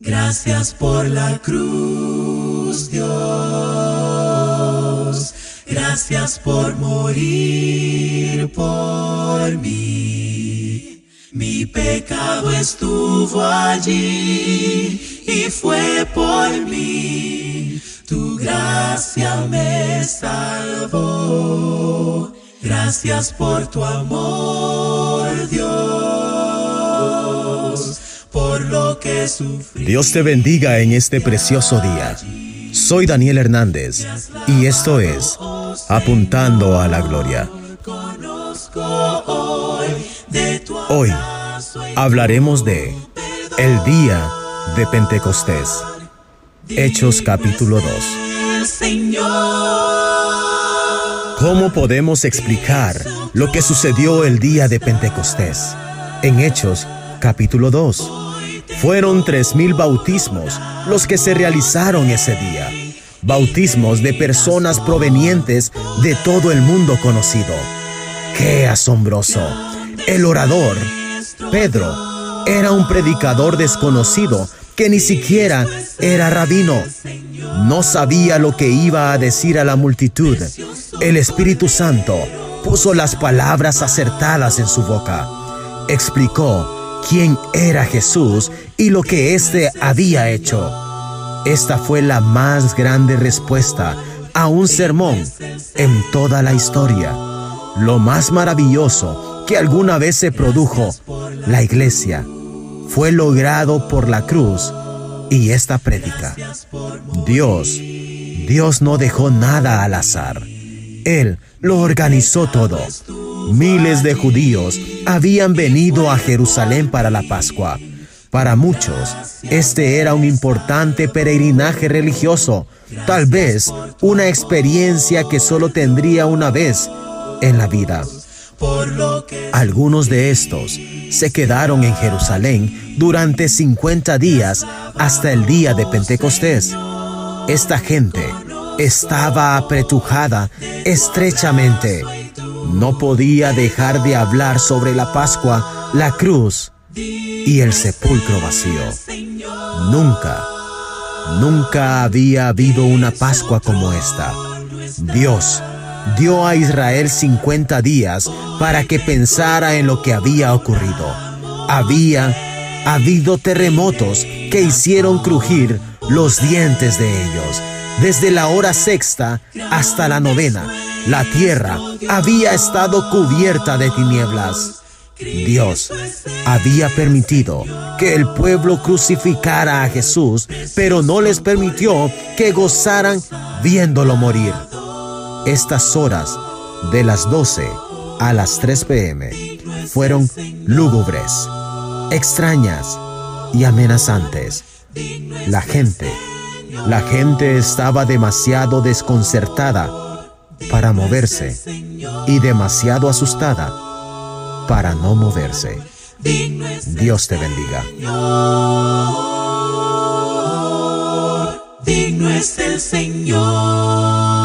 Gracias por la cruz, Dios. Gracias por morir por mí. Mi pecado estuvo allí y fue por mí. Tu gracia me salvó. Gracias por tu amor, Dios. Por lo que sufrí. Dios te bendiga en este precioso día. Soy Daniel Hernández y esto es Apuntando a la Gloria. Hoy hablaremos de el día de Pentecostés. Hechos capítulo 2. el Señor. ¿Cómo podemos explicar lo que sucedió el día de Pentecostés? En Hechos capítulo 2. Fueron tres mil bautismos los que se realizaron ese día. Bautismos de personas provenientes de todo el mundo conocido. ¡Qué asombroso! El orador, Pedro, era un predicador desconocido que ni siquiera era rabino. No sabía lo que iba a decir a la multitud. El Espíritu Santo puso las palabras acertadas en su boca. Explicó quién era Jesús y lo que éste había hecho. Esta fue la más grande respuesta a un sermón en toda la historia. Lo más maravilloso que alguna vez se produjo, la iglesia, fue logrado por la cruz y esta prédica. Dios, Dios no dejó nada al azar. Él lo organizó todo. Miles de judíos habían venido a Jerusalén para la Pascua. Para muchos, este era un importante peregrinaje religioso, tal vez una experiencia que solo tendría una vez en la vida. Algunos de estos se quedaron en Jerusalén durante 50 días hasta el día de Pentecostés. Esta gente estaba apretujada estrechamente. No podía dejar de hablar sobre la Pascua, la cruz y el sepulcro vacío. Nunca, nunca había habido una Pascua como esta. Dios dio a Israel 50 días para que pensara en lo que había ocurrido. Había habido terremotos que hicieron crujir los dientes de ellos. Desde la hora sexta hasta la novena, la tierra había estado cubierta de tinieblas. Dios había permitido que el pueblo crucificara a Jesús, pero no les permitió que gozaran viéndolo morir. Estas horas, de las 12 a las 3 pm, fueron lúgubres, extrañas y amenazantes. La gente, la gente estaba demasiado desconcertada para moverse y demasiado asustada para no moverse. Dios te bendiga. digno es el Señor.